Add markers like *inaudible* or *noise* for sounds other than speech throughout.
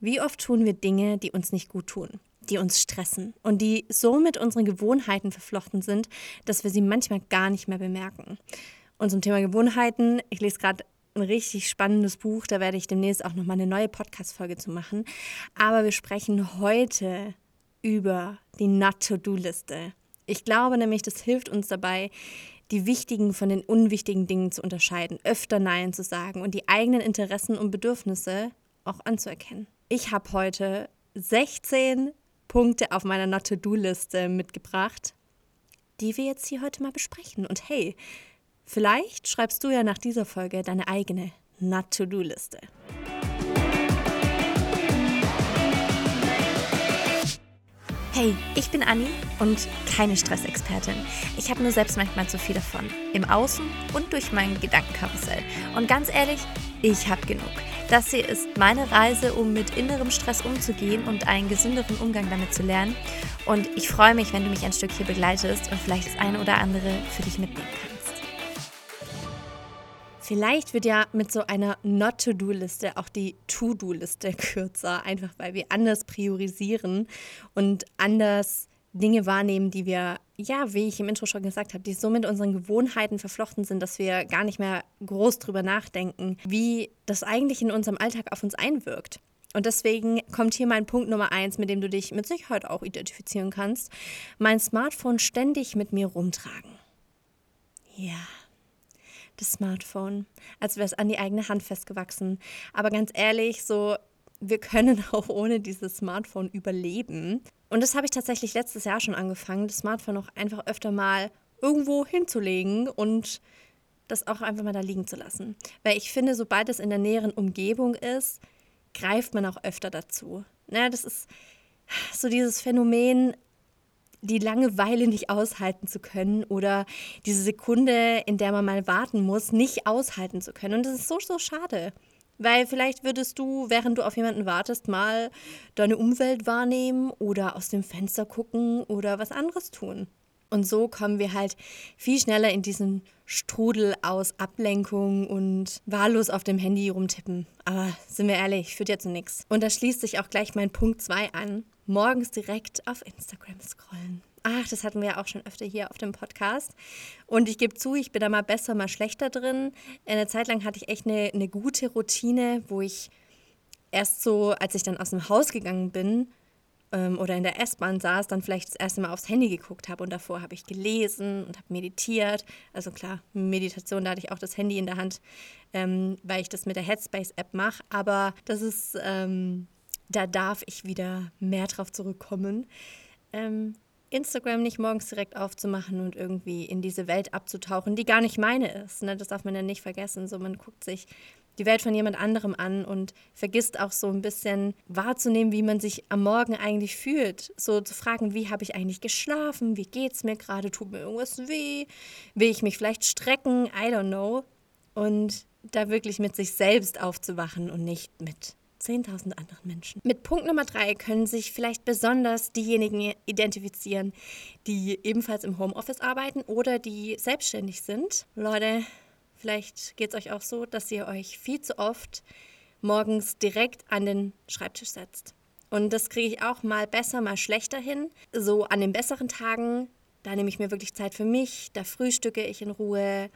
Wie oft tun wir Dinge, die uns nicht gut tun, die uns stressen und die so mit unseren Gewohnheiten verflochten sind, dass wir sie manchmal gar nicht mehr bemerken. Und zum Thema Gewohnheiten, ich lese gerade ein richtig spannendes Buch, da werde ich demnächst auch nochmal eine neue Podcast-Folge zu machen. Aber wir sprechen heute über die Not-to-Do-Liste. Ich glaube nämlich, das hilft uns dabei, die wichtigen von den unwichtigen Dingen zu unterscheiden, öfter Nein zu sagen und die eigenen Interessen und Bedürfnisse auch anzuerkennen. Ich habe heute 16 Punkte auf meiner Not-to-Do-Liste mitgebracht, die wir jetzt hier heute mal besprechen. Und hey, vielleicht schreibst du ja nach dieser Folge deine eigene Not-to-Do-Liste. Hey, ich bin Anni und keine Stressexpertin. Ich habe nur selbst manchmal zu viel davon. Im Außen und durch mein Gedankenkarussell. Und ganz ehrlich, ich habe genug. Das hier ist meine Reise, um mit innerem Stress umzugehen und einen gesünderen Umgang damit zu lernen. Und ich freue mich, wenn du mich ein Stück hier begleitest und vielleicht das eine oder andere für dich mitnehmen kannst. Vielleicht wird ja mit so einer Not-to-Do-Liste auch die To-Do-Liste *laughs* kürzer, einfach weil wir anders priorisieren und anders Dinge wahrnehmen, die wir, ja, wie ich im Intro schon gesagt habe, die so mit unseren Gewohnheiten verflochten sind, dass wir gar nicht mehr groß drüber nachdenken, wie das eigentlich in unserem Alltag auf uns einwirkt. Und deswegen kommt hier mein Punkt Nummer eins, mit dem du dich mit Sicherheit auch identifizieren kannst. Mein Smartphone ständig mit mir rumtragen. Ja das Smartphone, als wäre es an die eigene Hand festgewachsen. Aber ganz ehrlich, so, wir können *laughs* auch ohne dieses Smartphone überleben. Und das habe ich tatsächlich letztes Jahr schon angefangen, das Smartphone auch einfach öfter mal irgendwo hinzulegen und das auch einfach mal da liegen zu lassen. Weil ich finde, sobald es in der näheren Umgebung ist, greift man auch öfter dazu. Ja, das ist so dieses Phänomen, die Langeweile nicht aushalten zu können oder diese Sekunde, in der man mal warten muss, nicht aushalten zu können. Und das ist so, so schade. Weil vielleicht würdest du, während du auf jemanden wartest, mal deine Umwelt wahrnehmen oder aus dem Fenster gucken oder was anderes tun. Und so kommen wir halt viel schneller in diesen Strudel aus Ablenkung und wahllos auf dem Handy rumtippen. Aber sind wir ehrlich, führt ja zu nichts. Und da schließt sich auch gleich mein Punkt 2 an morgens direkt auf Instagram scrollen. Ach, das hatten wir ja auch schon öfter hier auf dem Podcast. Und ich gebe zu, ich bin da mal besser, mal schlechter drin. Eine Zeit lang hatte ich echt eine, eine gute Routine, wo ich erst so, als ich dann aus dem Haus gegangen bin ähm, oder in der S-Bahn saß, dann vielleicht das erste Mal aufs Handy geguckt habe. Und davor habe ich gelesen und habe meditiert. Also klar, Meditation, da hatte ich auch das Handy in der Hand, ähm, weil ich das mit der Headspace-App mache. Aber das ist... Ähm, da darf ich wieder mehr drauf zurückkommen. Ähm, Instagram nicht morgens direkt aufzumachen und irgendwie in diese Welt abzutauchen, die gar nicht meine ist. Ne? Das darf man ja nicht vergessen. So, man guckt sich die Welt von jemand anderem an und vergisst auch so ein bisschen wahrzunehmen, wie man sich am Morgen eigentlich fühlt. So zu fragen, wie habe ich eigentlich geschlafen? Wie geht es mir gerade? Tut mir irgendwas weh? Will ich mich vielleicht strecken? I don't know. Und da wirklich mit sich selbst aufzuwachen und nicht mit 10.000 anderen Menschen. Mit Punkt Nummer drei können sich vielleicht besonders diejenigen identifizieren, die ebenfalls im Homeoffice arbeiten oder die selbstständig sind. Leute, vielleicht geht es euch auch so, dass ihr euch viel zu oft morgens direkt an den Schreibtisch setzt. Und das kriege ich auch mal besser, mal schlechter hin. So an den besseren Tagen, da nehme ich mir wirklich Zeit für mich, da frühstücke ich in Ruhe,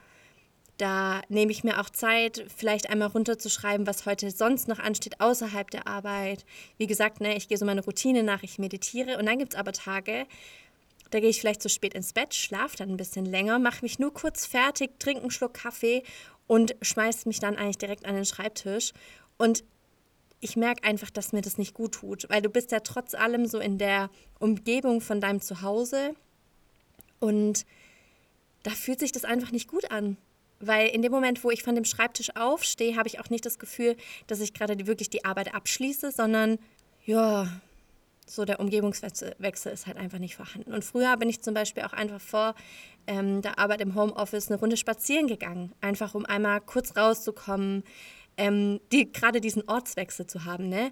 da nehme ich mir auch Zeit, vielleicht einmal runterzuschreiben, was heute sonst noch ansteht außerhalb der Arbeit. Wie gesagt, ne, ich gehe so meine Routine nach, ich meditiere. Und dann gibt es aber Tage, da gehe ich vielleicht zu spät ins Bett, schlafe dann ein bisschen länger, mache mich nur kurz fertig, trinke einen Schluck Kaffee und schmeiße mich dann eigentlich direkt an den Schreibtisch. Und ich merke einfach, dass mir das nicht gut tut, weil du bist ja trotz allem so in der Umgebung von deinem Zuhause und da fühlt sich das einfach nicht gut an. Weil in dem Moment, wo ich von dem Schreibtisch aufstehe, habe ich auch nicht das Gefühl, dass ich gerade wirklich die Arbeit abschließe, sondern ja, so der Umgebungswechsel ist halt einfach nicht vorhanden. Und früher bin ich zum Beispiel auch einfach vor ähm, der Arbeit im Homeoffice eine Runde spazieren gegangen, einfach um einmal kurz rauszukommen, ähm, die, gerade diesen Ortswechsel zu haben. Ne?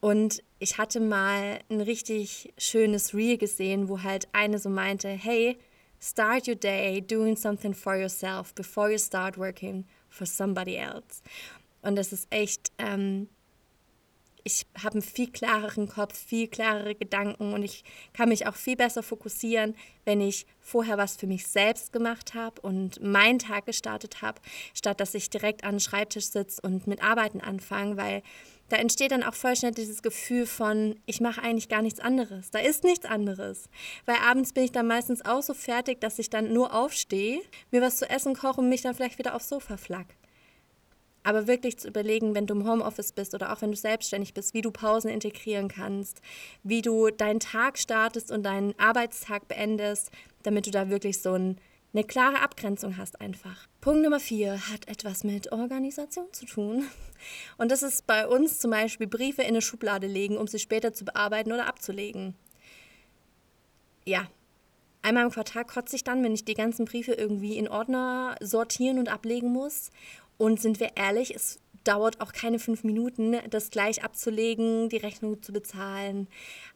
Und ich hatte mal ein richtig schönes Reel gesehen, wo halt eine so meinte, hey, Start your day doing something for yourself before you start working for somebody else. Und das ist echt, ähm, ich habe einen viel klareren Kopf, viel klarere Gedanken und ich kann mich auch viel besser fokussieren, wenn ich vorher was für mich selbst gemacht habe und meinen Tag gestartet habe, statt dass ich direkt an den Schreibtisch sitze und mit Arbeiten anfange, weil da entsteht dann auch voll schnell dieses Gefühl von, ich mache eigentlich gar nichts anderes. Da ist nichts anderes. Weil abends bin ich dann meistens auch so fertig, dass ich dann nur aufstehe, mir was zu essen koche und mich dann vielleicht wieder aufs Sofa flack. Aber wirklich zu überlegen, wenn du im Homeoffice bist oder auch wenn du selbstständig bist, wie du Pausen integrieren kannst, wie du deinen Tag startest und deinen Arbeitstag beendest, damit du da wirklich so ein, eine klare Abgrenzung hast einfach. Punkt Nummer vier hat etwas mit Organisation zu tun. Und das ist bei uns zum Beispiel Briefe in eine Schublade legen, um sie später zu bearbeiten oder abzulegen. Ja, einmal im Quartal kotze ich dann, wenn ich die ganzen Briefe irgendwie in Ordner sortieren und ablegen muss. Und sind wir ehrlich, es dauert auch keine fünf Minuten, das gleich abzulegen, die Rechnung zu bezahlen.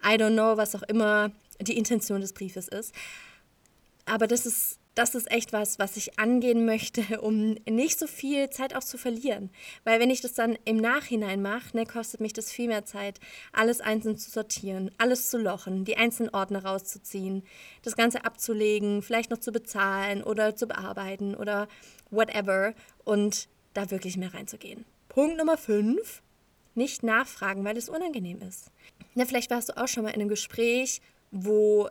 I don't know, was auch immer die Intention des Briefes ist. Aber das ist, das ist echt was, was ich angehen möchte, *laughs* um nicht so viel Zeit auch zu verlieren. Weil wenn ich das dann im Nachhinein mache, ne, kostet mich das viel mehr Zeit, alles einzeln zu sortieren, alles zu lochen, die einzelnen Ordner rauszuziehen, das Ganze abzulegen, vielleicht noch zu bezahlen oder zu bearbeiten oder whatever und da wirklich mehr reinzugehen. Punkt Nummer 5. Nicht nachfragen, weil es unangenehm ist. Ja, vielleicht warst du auch schon mal in einem Gespräch, wo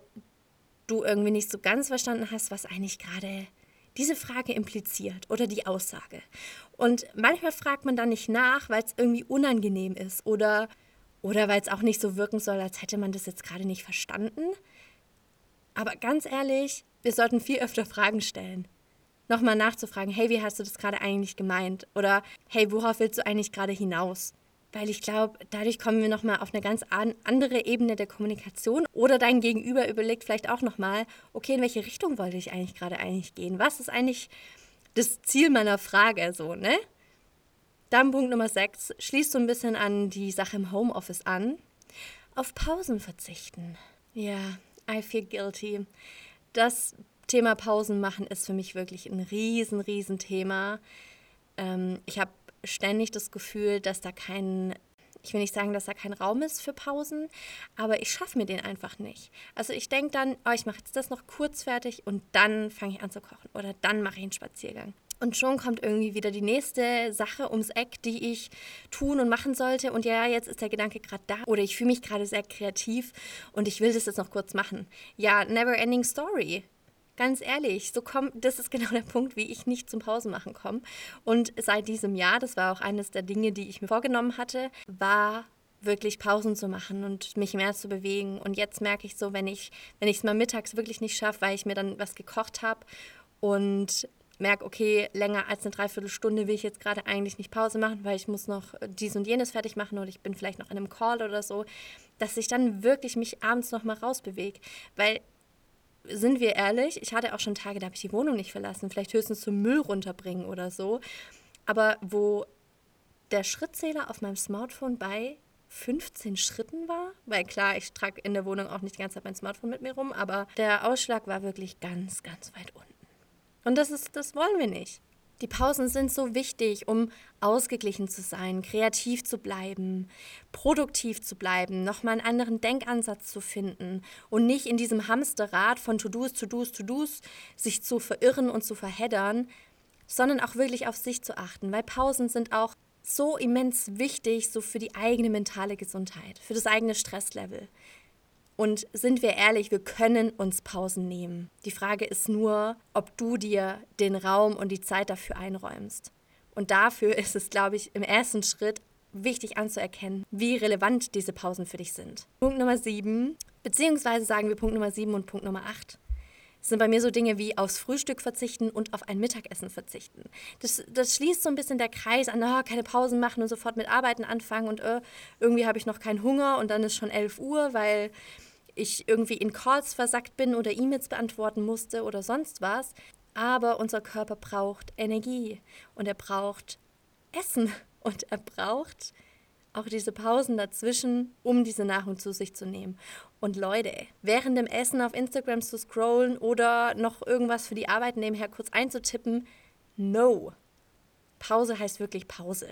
du irgendwie nicht so ganz verstanden hast, was eigentlich gerade diese Frage impliziert oder die Aussage. Und manchmal fragt man dann nicht nach, weil es irgendwie unangenehm ist oder, oder weil es auch nicht so wirken soll, als hätte man das jetzt gerade nicht verstanden. Aber ganz ehrlich, wir sollten viel öfter Fragen stellen nochmal nachzufragen, hey, wie hast du das gerade eigentlich gemeint? Oder hey, worauf willst du eigentlich gerade hinaus? Weil ich glaube, dadurch kommen wir nochmal auf eine ganz andere Ebene der Kommunikation. Oder dein Gegenüber überlegt vielleicht auch nochmal, okay, in welche Richtung wollte ich eigentlich gerade eigentlich gehen? Was ist eigentlich das Ziel meiner Frage so, ne? Dann Punkt Nummer 6, schließt so ein bisschen an die Sache im Homeoffice an. Auf Pausen verzichten. Ja, I feel guilty. Das Thema Pausen machen ist für mich wirklich ein riesen, riesen Thema. Ähm, ich habe ständig das Gefühl, dass da kein, ich will nicht sagen, dass da kein Raum ist für Pausen, aber ich schaffe mir den einfach nicht. Also ich denke dann, oh, ich mache jetzt das noch kurz fertig und dann fange ich an zu kochen oder dann mache ich einen Spaziergang. Und schon kommt irgendwie wieder die nächste Sache ums Eck, die ich tun und machen sollte. Und ja, jetzt ist der Gedanke gerade da. Oder ich fühle mich gerade sehr kreativ und ich will das jetzt noch kurz machen. Ja, never ending story. Ganz ehrlich, so komm, das ist genau der Punkt, wie ich nicht zum Pausenmachen komme. Und seit diesem Jahr, das war auch eines der Dinge, die ich mir vorgenommen hatte, war wirklich Pausen zu machen und mich mehr zu bewegen. Und jetzt merke ich so, wenn ich wenn ich es mal mittags wirklich nicht schaffe, weil ich mir dann was gekocht habe und merke, okay, länger als eine Dreiviertelstunde will ich jetzt gerade eigentlich nicht Pause machen, weil ich muss noch dies und jenes fertig machen oder ich bin vielleicht noch in einem Call oder so, dass ich dann wirklich mich abends noch mal rausbewege, weil sind wir ehrlich, ich hatte auch schon Tage, da habe ich die Wohnung nicht verlassen, vielleicht höchstens zum Müll runterbringen oder so. Aber wo der Schrittzähler auf meinem Smartphone bei 15 Schritten war, weil klar, ich trage in der Wohnung auch nicht die ganze Zeit mein Smartphone mit mir rum, aber der Ausschlag war wirklich ganz, ganz weit unten. Und das ist, das wollen wir nicht. Die Pausen sind so wichtig, um ausgeglichen zu sein, kreativ zu bleiben, produktiv zu bleiben, nochmal einen anderen Denkansatz zu finden und nicht in diesem Hamsterrad von To-Dos, To-Dos, To-Dos sich zu verirren und zu verheddern, sondern auch wirklich auf sich zu achten, weil Pausen sind auch so immens wichtig, so für die eigene mentale Gesundheit, für das eigene Stresslevel. Und sind wir ehrlich, wir können uns Pausen nehmen. Die Frage ist nur, ob du dir den Raum und die Zeit dafür einräumst. Und dafür ist es, glaube ich, im ersten Schritt wichtig anzuerkennen, wie relevant diese Pausen für dich sind. Punkt Nummer sieben, beziehungsweise sagen wir Punkt Nummer sieben und Punkt Nummer acht, sind bei mir so Dinge wie aufs Frühstück verzichten und auf ein Mittagessen verzichten. Das, das schließt so ein bisschen der Kreis an, oh, keine Pausen machen und sofort mit Arbeiten anfangen und oh, irgendwie habe ich noch keinen Hunger und dann ist schon 11 Uhr, weil ich irgendwie in Calls versackt bin oder E-Mails beantworten musste oder sonst was. Aber unser Körper braucht Energie und er braucht Essen und er braucht auch diese Pausen dazwischen, um diese Nahrung zu sich zu nehmen. Und Leute, während dem Essen auf Instagram zu scrollen oder noch irgendwas für die Arbeit nebenher kurz einzutippen, no. Pause heißt wirklich Pause.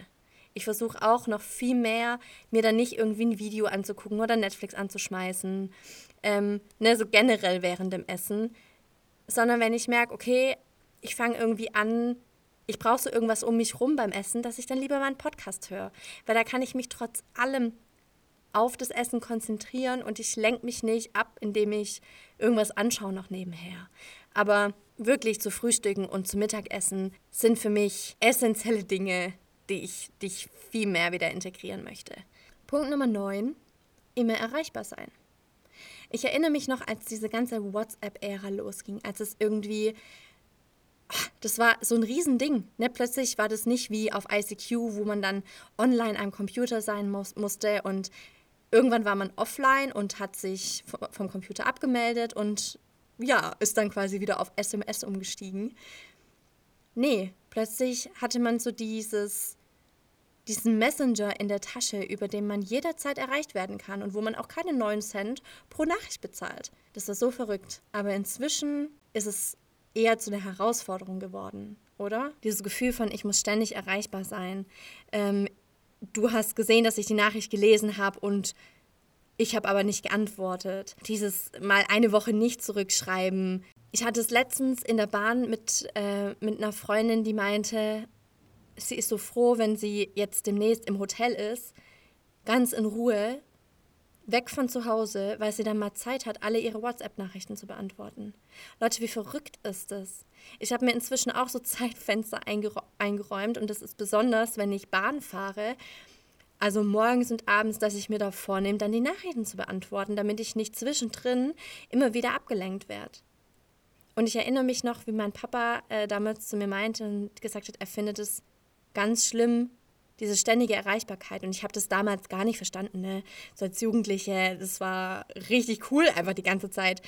Ich versuche auch noch viel mehr, mir dann nicht irgendwie ein Video anzugucken oder Netflix anzuschmeißen, ähm, ne, so generell während dem Essen, sondern wenn ich merke, okay, ich fange irgendwie an, ich brauche so irgendwas um mich rum beim Essen, dass ich dann lieber meinen Podcast höre. Weil da kann ich mich trotz allem auf das Essen konzentrieren und ich lenke mich nicht ab, indem ich irgendwas anschaue noch nebenher. Aber wirklich zu Frühstücken und zu Mittagessen sind für mich essentielle Dinge, die ich, die ich viel mehr wieder integrieren möchte. Punkt Nummer 9, immer erreichbar sein. Ich erinnere mich noch, als diese ganze WhatsApp-Ära losging, als es irgendwie das war so ein Riesending. Ne? Plötzlich war das nicht wie auf ICQ, wo man dann online am Computer sein muss, musste und irgendwann war man offline und hat sich vom Computer abgemeldet und ja, ist dann quasi wieder auf SMS umgestiegen. Nee, plötzlich hatte man so dieses, diesen Messenger in der Tasche, über den man jederzeit erreicht werden kann und wo man auch keine 9 Cent pro Nachricht bezahlt. Das war so verrückt. Aber inzwischen ist es eher zu einer Herausforderung geworden, oder? Dieses Gefühl von, ich muss ständig erreichbar sein. Ähm, du hast gesehen, dass ich die Nachricht gelesen habe und ich habe aber nicht geantwortet. Dieses mal eine Woche nicht zurückschreiben. Ich hatte es letztens in der Bahn mit, äh, mit einer Freundin, die meinte, sie ist so froh, wenn sie jetzt demnächst im Hotel ist, ganz in Ruhe weg von zu Hause, weil sie dann mal Zeit hat, alle ihre WhatsApp-Nachrichten zu beantworten. Leute, wie verrückt ist das? Ich habe mir inzwischen auch so *laughs* Zeitfenster eingeräumt und das ist besonders, wenn ich Bahn fahre. Also morgens und abends, dass ich mir da vornehme, dann die Nachrichten zu beantworten, damit ich nicht zwischendrin immer wieder abgelenkt werde. Und ich erinnere mich noch, wie mein Papa äh, damals zu mir meinte und gesagt hat, er findet es ganz schlimm, diese ständige Erreichbarkeit. Und ich habe das damals gar nicht verstanden. Ne? So als Jugendliche, das war richtig cool, einfach die ganze Zeit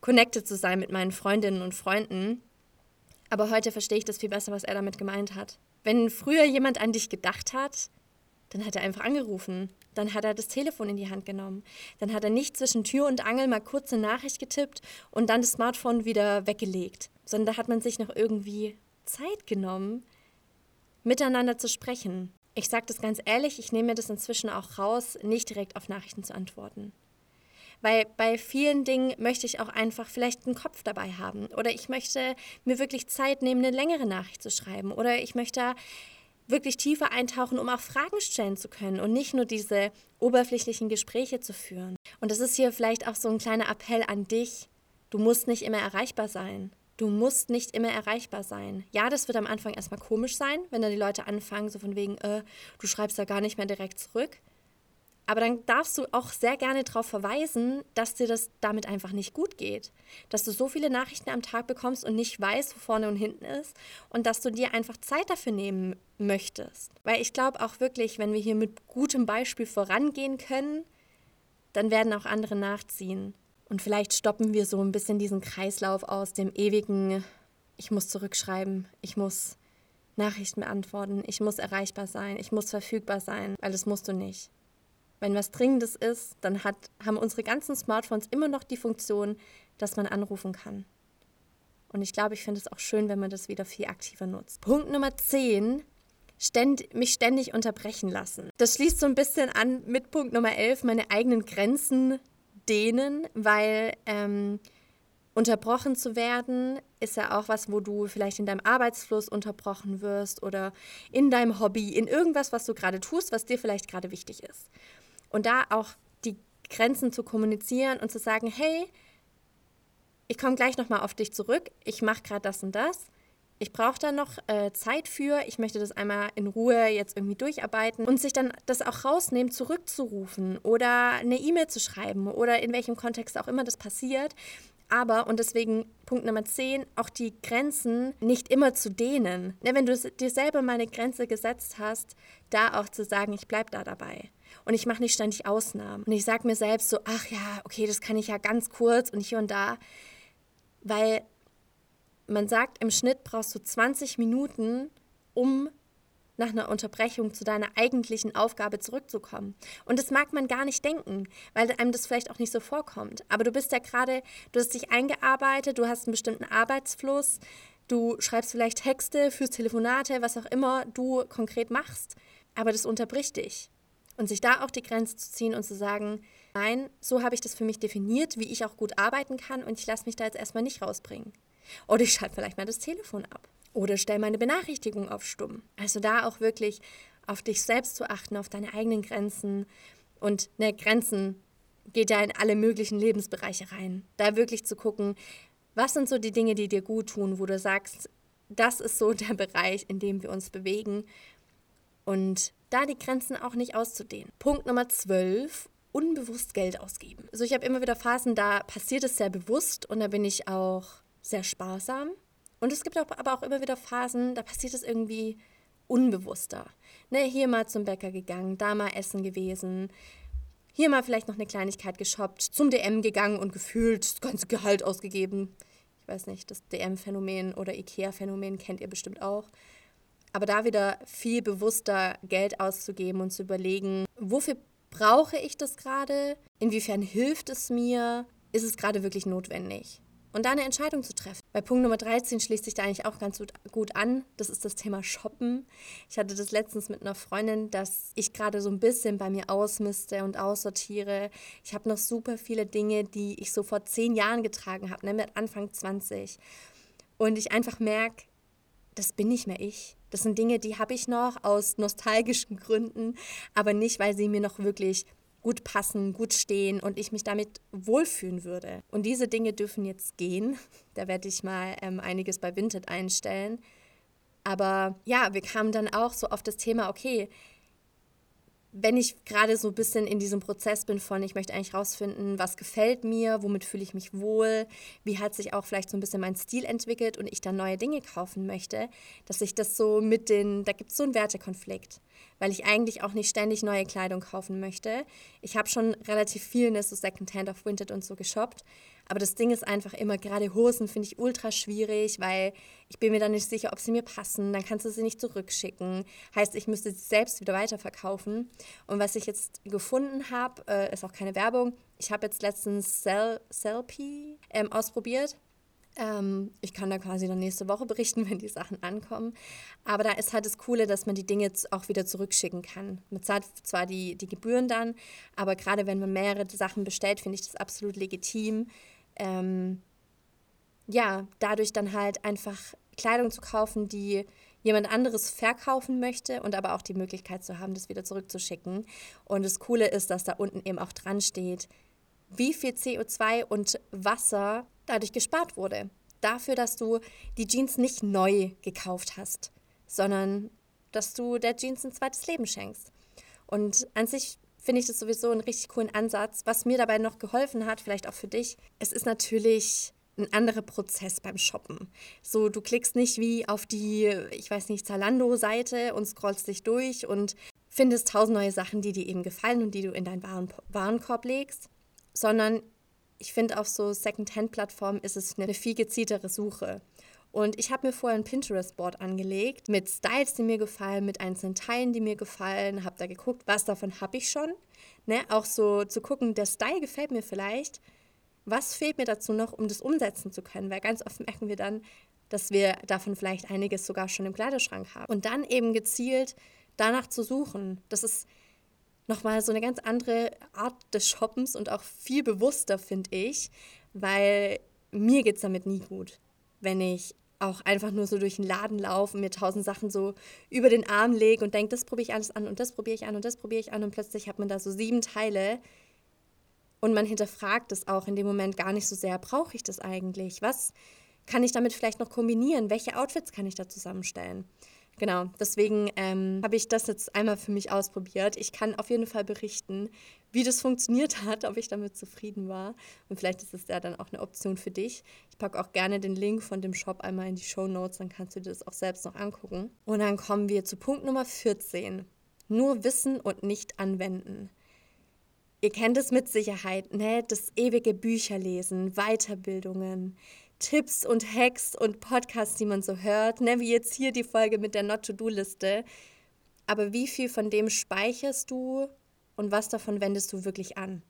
connected zu sein mit meinen Freundinnen und Freunden. Aber heute verstehe ich das viel besser, was er damit gemeint hat. Wenn früher jemand an dich gedacht hat, dann hat er einfach angerufen. Dann hat er das Telefon in die Hand genommen. Dann hat er nicht zwischen Tür und Angel mal kurz eine Nachricht getippt und dann das Smartphone wieder weggelegt, sondern da hat man sich noch irgendwie Zeit genommen, miteinander zu sprechen. Ich sage das ganz ehrlich, ich nehme mir das inzwischen auch raus, nicht direkt auf Nachrichten zu antworten. Weil bei vielen Dingen möchte ich auch einfach vielleicht einen Kopf dabei haben. Oder ich möchte mir wirklich Zeit nehmen, eine längere Nachricht zu schreiben. Oder ich möchte wirklich tiefer eintauchen, um auch Fragen stellen zu können und nicht nur diese oberflächlichen Gespräche zu führen. Und das ist hier vielleicht auch so ein kleiner Appell an dich. Du musst nicht immer erreichbar sein. Du musst nicht immer erreichbar sein. Ja, das wird am Anfang erstmal komisch sein, wenn dann die Leute anfangen, so von wegen, äh, du schreibst da gar nicht mehr direkt zurück. Aber dann darfst du auch sehr gerne darauf verweisen, dass dir das damit einfach nicht gut geht. Dass du so viele Nachrichten am Tag bekommst und nicht weißt, wo vorne und hinten ist. Und dass du dir einfach Zeit dafür nehmen möchtest. Weil ich glaube auch wirklich, wenn wir hier mit gutem Beispiel vorangehen können, dann werden auch andere nachziehen. Und vielleicht stoppen wir so ein bisschen diesen Kreislauf aus dem ewigen, ich muss zurückschreiben, ich muss Nachrichten beantworten, ich muss erreichbar sein, ich muss verfügbar sein, weil das musst du nicht. Wenn was Dringendes ist, dann hat, haben unsere ganzen Smartphones immer noch die Funktion, dass man anrufen kann. Und ich glaube, ich finde es auch schön, wenn man das wieder viel aktiver nutzt. Punkt Nummer 10, ständ, mich ständig unterbrechen lassen. Das schließt so ein bisschen an mit Punkt Nummer 11, meine eigenen Grenzen dehnen, weil ähm, unterbrochen zu werden ist ja auch was, wo du vielleicht in deinem Arbeitsfluss unterbrochen wirst oder in deinem Hobby, in irgendwas, was du gerade tust, was dir vielleicht gerade wichtig ist. Und da auch die Grenzen zu kommunizieren und zu sagen, hey, ich komme gleich nochmal auf dich zurück, ich mache gerade das und das ich brauche da noch äh, Zeit für, ich möchte das einmal in Ruhe jetzt irgendwie durcharbeiten und sich dann das auch rausnehmen, zurückzurufen oder eine E-Mail zu schreiben oder in welchem Kontext auch immer das passiert. Aber, und deswegen Punkt Nummer 10, auch die Grenzen nicht immer zu dehnen. Ne, wenn du dir selber mal eine Grenze gesetzt hast, da auch zu sagen, ich bleibe da dabei. Und ich mache nicht ständig Ausnahmen. Und ich sage mir selbst so, ach ja, okay, das kann ich ja ganz kurz und hier und da. Weil man sagt, im Schnitt brauchst du 20 Minuten, um nach einer Unterbrechung zu deiner eigentlichen Aufgabe zurückzukommen. Und das mag man gar nicht denken, weil einem das vielleicht auch nicht so vorkommt. Aber du bist ja gerade, du hast dich eingearbeitet, du hast einen bestimmten Arbeitsfluss, du schreibst vielleicht Texte fürs Telefonate, was auch immer du konkret machst. aber das unterbricht dich. Und sich da auch die Grenze zu ziehen und zu sagen, nein, so habe ich das für mich definiert, wie ich auch gut arbeiten kann und ich lasse mich da jetzt erstmal nicht rausbringen. Oder ich schalte vielleicht mal das Telefon ab. Oder stelle meine Benachrichtigung auf Stumm. Also da auch wirklich auf dich selbst zu achten, auf deine eigenen Grenzen. Und ne, Grenzen geht ja in alle möglichen Lebensbereiche rein. Da wirklich zu gucken, was sind so die Dinge, die dir gut tun, wo du sagst, das ist so *laughs* der Bereich, in dem wir uns bewegen. Und da die Grenzen auch nicht auszudehnen. Punkt Nummer 12, unbewusst Geld ausgeben. Also ich habe immer wieder Phasen, da passiert es sehr bewusst und da bin ich auch sehr sparsam. Und es gibt aber auch immer wieder Phasen, da passiert es irgendwie unbewusster. Ne, hier mal zum Bäcker gegangen, da mal essen gewesen, hier mal vielleicht noch eine Kleinigkeit geshoppt, zum DM gegangen und gefühlt das ganze Gehalt ausgegeben. Ich weiß nicht, das DM-Phänomen oder IKEA-Phänomen kennt ihr bestimmt auch. Aber da wieder viel bewusster Geld auszugeben und zu überlegen, wofür brauche ich das gerade? Inwiefern hilft es mir? Ist es gerade wirklich notwendig? Und da eine Entscheidung zu treffen. Bei Punkt Nummer 13 schließt sich da eigentlich auch ganz gut an. Das ist das Thema Shoppen. Ich hatte das letztens mit einer Freundin, dass ich gerade so ein bisschen bei mir ausmiste und aussortiere. Ich habe noch super viele Dinge, die ich so vor zehn Jahren getragen habe, ne, mit Anfang 20. Und ich einfach merke, das bin nicht mehr ich. Das sind Dinge, die habe ich noch aus nostalgischen Gründen, aber nicht, weil sie mir noch wirklich gut passen, gut stehen und ich mich damit wohlfühlen würde. Und diese Dinge dürfen jetzt gehen. Da werde ich mal ähm, einiges bei Vinted einstellen. Aber ja, wir kamen dann auch so auf das Thema, okay, wenn ich gerade so ein bisschen in diesem Prozess bin von, ich möchte eigentlich rausfinden, was gefällt mir, womit fühle ich mich wohl, wie hat sich auch vielleicht so ein bisschen mein Stil entwickelt und ich dann neue Dinge kaufen möchte, dass ich das so mit den, da gibt es so einen Wertekonflikt, weil ich eigentlich auch nicht ständig neue Kleidung kaufen möchte. Ich habe schon relativ viel in so Secondhand auf Vinted und so geshoppt, aber das Ding ist einfach immer, gerade Hosen finde ich ultra schwierig, weil ich bin mir dann nicht sicher, ob sie mir passen. Dann kannst du sie nicht zurückschicken. Heißt, ich müsste sie selbst wieder weiterverkaufen. Und was ich jetzt gefunden habe, äh, ist auch keine Werbung. Ich habe jetzt letztens Sel Selfie ähm, ausprobiert. Ähm, ich kann da quasi dann nächste Woche berichten, *laughs* wenn die Sachen ankommen. Aber da ist halt das Coole, dass man die Dinge auch wieder zurückschicken kann. Man zahlt zwar die, die Gebühren dann, aber gerade wenn man mehrere Sachen bestellt, finde ich das absolut legitim, ähm, ja, dadurch dann halt einfach Kleidung zu kaufen, die jemand anderes verkaufen möchte und aber auch die Möglichkeit zu haben, das wieder zurückzuschicken. Und das Coole ist, dass da unten eben auch dran steht, wie viel CO2 und Wasser dadurch gespart wurde. Dafür, dass du die Jeans nicht neu gekauft hast, sondern dass du der Jeans ein zweites Leben schenkst. Und an sich finde ich das sowieso einen richtig coolen Ansatz. Was mir dabei noch geholfen hat, vielleicht auch für dich, es ist natürlich ein anderer Prozess beim Shoppen. So, du klickst nicht wie auf die, ich weiß nicht, Zalando-Seite und scrollst dich durch und findest tausend neue Sachen, die dir eben gefallen und die du in deinen Waren Warenkorb legst, sondern ich finde, auf so Second-Hand-Plattformen ist es eine viel gezieltere Suche. Und ich habe mir vorher ein Pinterest-Board angelegt mit Styles, die mir gefallen, mit einzelnen Teilen, die mir gefallen, habe da geguckt, was davon habe ich schon. Ne? Auch so zu gucken, der Style gefällt mir vielleicht. Was fehlt mir dazu noch, um das umsetzen zu können? Weil ganz oft merken wir dann, dass wir davon vielleicht einiges sogar schon im Kleiderschrank haben. Und dann eben gezielt danach zu suchen. Das ist nochmal so eine ganz andere Art des Shoppens und auch viel bewusster, finde ich, weil mir geht es damit nie gut, wenn ich auch einfach nur so durch den Laden laufen, mir tausend Sachen so über den Arm lege und denke, das probiere ich alles an und das probiere ich an und das probiere ich an und plötzlich hat man da so sieben Teile und man hinterfragt es auch in dem Moment gar nicht so sehr, brauche ich das eigentlich? Was kann ich damit vielleicht noch kombinieren? Welche Outfits kann ich da zusammenstellen? Genau, deswegen ähm, habe ich das jetzt einmal für mich ausprobiert. Ich kann auf jeden Fall berichten, wie das funktioniert *laughs* hat, ob ich damit zufrieden war. Und vielleicht ist es ja dann auch eine Option für dich. Ich packe auch gerne den Link von dem Shop einmal in die Show Notes, dann kannst du dir das auch selbst noch angucken. Und dann kommen wir zu Punkt Nummer 14. Nur wissen und nicht anwenden. Ihr kennt es mit Sicherheit, ne? Das ewige Bücherlesen, Weiterbildungen. Tipps und Hacks und Podcasts, die man so hört, ne? wie jetzt hier die Folge mit der Not-to-Do-Liste. Aber wie viel von dem speicherst du und was davon wendest du wirklich an?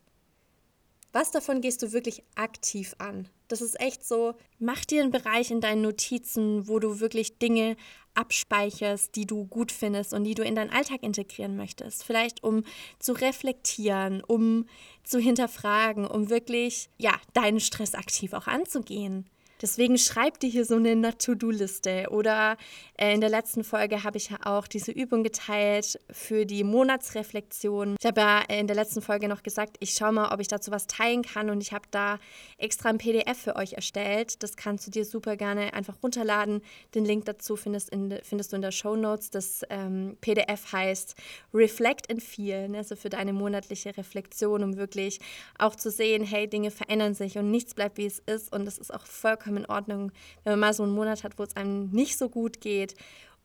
Was davon gehst du wirklich aktiv an? Das ist echt so, mach dir einen Bereich in deinen Notizen, wo du wirklich Dinge abspeicherst, die du gut findest und die du in deinen Alltag integrieren möchtest. Vielleicht um zu reflektieren, um zu hinterfragen, um wirklich ja, deinen Stress aktiv auch anzugehen. Deswegen schreib dir hier so eine Not-to-Do-Liste. Oder äh, in der letzten Folge habe ich ja auch diese Übung geteilt für die Monatsreflexion. Ich habe ja in der letzten Folge noch gesagt, ich schaue mal, ob ich dazu was teilen kann. Und ich habe da extra ein PDF für euch erstellt. Das kannst du dir super gerne einfach runterladen. Den Link dazu findest, in, findest du in der Show Notes. Das ähm, PDF heißt Reflect and Feel, ne? also für deine monatliche Reflexion, um wirklich auch zu sehen, hey, Dinge verändern sich und nichts bleibt, wie es ist. Und das ist auch vollkommen vollkommen in Ordnung, wenn man mal so einen Monat hat, wo es einem nicht so gut geht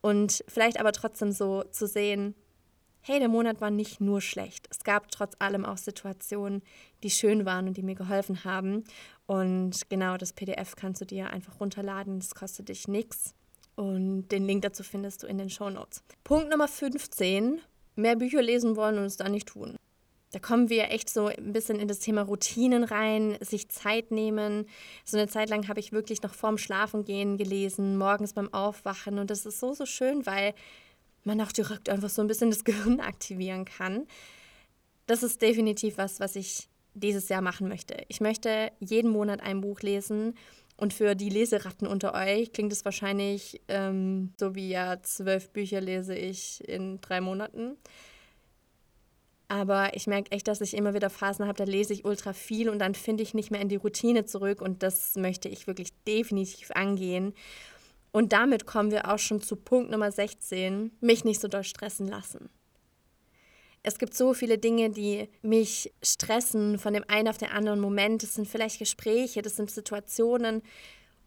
und vielleicht aber trotzdem so zu sehen, hey, der Monat war nicht nur schlecht. Es gab trotz allem auch Situationen, die schön waren und die mir geholfen haben. Und genau das PDF kannst du dir einfach runterladen. Das kostet dich nichts. Und den Link dazu findest du in den Show Notes. Punkt Nummer 15. Mehr Bücher lesen wollen und es dann nicht tun. Da kommen wir echt so ein bisschen in das Thema Routinen rein, sich Zeit nehmen. So eine Zeit lang habe ich wirklich noch vorm Schlafengehen gelesen, morgens beim Aufwachen. Und das ist so, so schön, weil man auch direkt einfach so ein bisschen das *laughs* Gehirn aktivieren kann. Das ist definitiv was, was ich dieses Jahr machen möchte. Ich möchte jeden Monat ein Buch lesen. Und für die Leseratten unter euch klingt es wahrscheinlich ähm, so wie ja, zwölf Bücher lese ich in drei Monaten. Aber ich merke echt, dass ich immer wieder Phasen habe, da lese ich ultra viel und dann finde ich nicht mehr in die Routine zurück und das möchte ich wirklich definitiv angehen. Und damit kommen wir auch schon zu Punkt Nummer 16, mich nicht so doll stressen lassen. Es gibt so viele Dinge, die mich stressen von dem einen auf den anderen Moment. Das sind vielleicht Gespräche, das sind Situationen.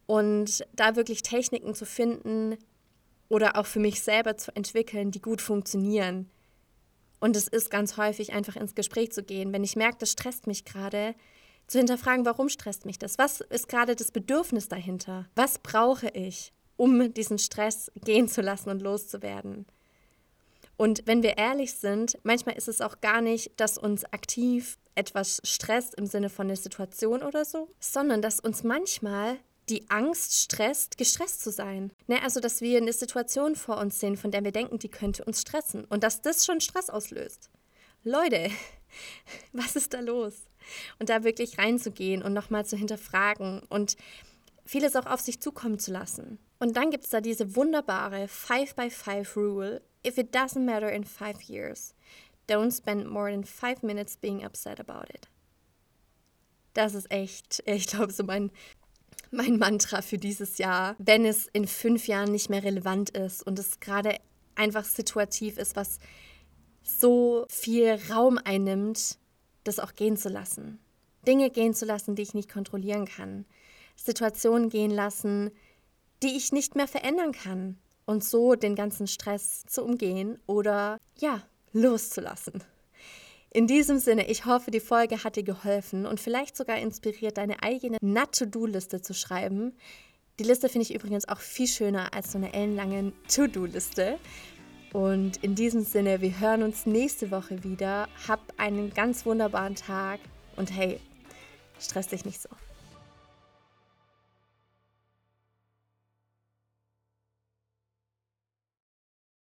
Und da wirklich Techniken zu finden oder auch für mich selber zu entwickeln, die gut funktionieren, und es ist ganz häufig einfach ins Gespräch zu gehen. Wenn ich merke, das stresst mich gerade, zu hinterfragen, warum stresst mich das? Was ist gerade das Bedürfnis dahinter? Was brauche ich, um diesen Stress gehen zu lassen und loszuwerden? Und wenn wir ehrlich sind, manchmal ist es auch gar nicht, dass uns aktiv etwas stresst im Sinne von der Situation oder so, sondern dass uns manchmal die Angst stresst, gestresst zu sein. Ne, also, dass wir eine Situation vor uns sehen, von der wir denken, die könnte uns stressen und dass das schon Stress auslöst. Leute, *laughs* was ist da los? Und da wirklich reinzugehen und nochmal zu hinterfragen und vieles auch auf sich zukommen zu lassen. Und dann gibt es da diese wunderbare 5 by 5 Rule. If it doesn't matter in five years, don't spend more than five minutes being upset about it. Das ist echt, ich glaube, so mein *laughs* mein Mantra für dieses Jahr, wenn es in fünf Jahren nicht mehr relevant ist und es gerade einfach situativ ist, was so viel Raum einnimmt, das auch gehen zu lassen. Dinge gehen zu lassen, die ich nicht kontrollieren kann. Situationen gehen lassen, die ich nicht mehr verändern kann. Und so den ganzen Stress zu umgehen oder ja, loszulassen. In diesem Sinne, ich hoffe, die Folge hat dir geholfen und vielleicht sogar inspiriert, deine eigene Not-to-Do-Liste zu schreiben. Die Liste finde ich übrigens auch viel schöner als so eine ellenlange To-Do-Liste. Und in diesem Sinne, wir hören uns nächste Woche wieder. Hab einen ganz wunderbaren Tag und hey, stress dich nicht so.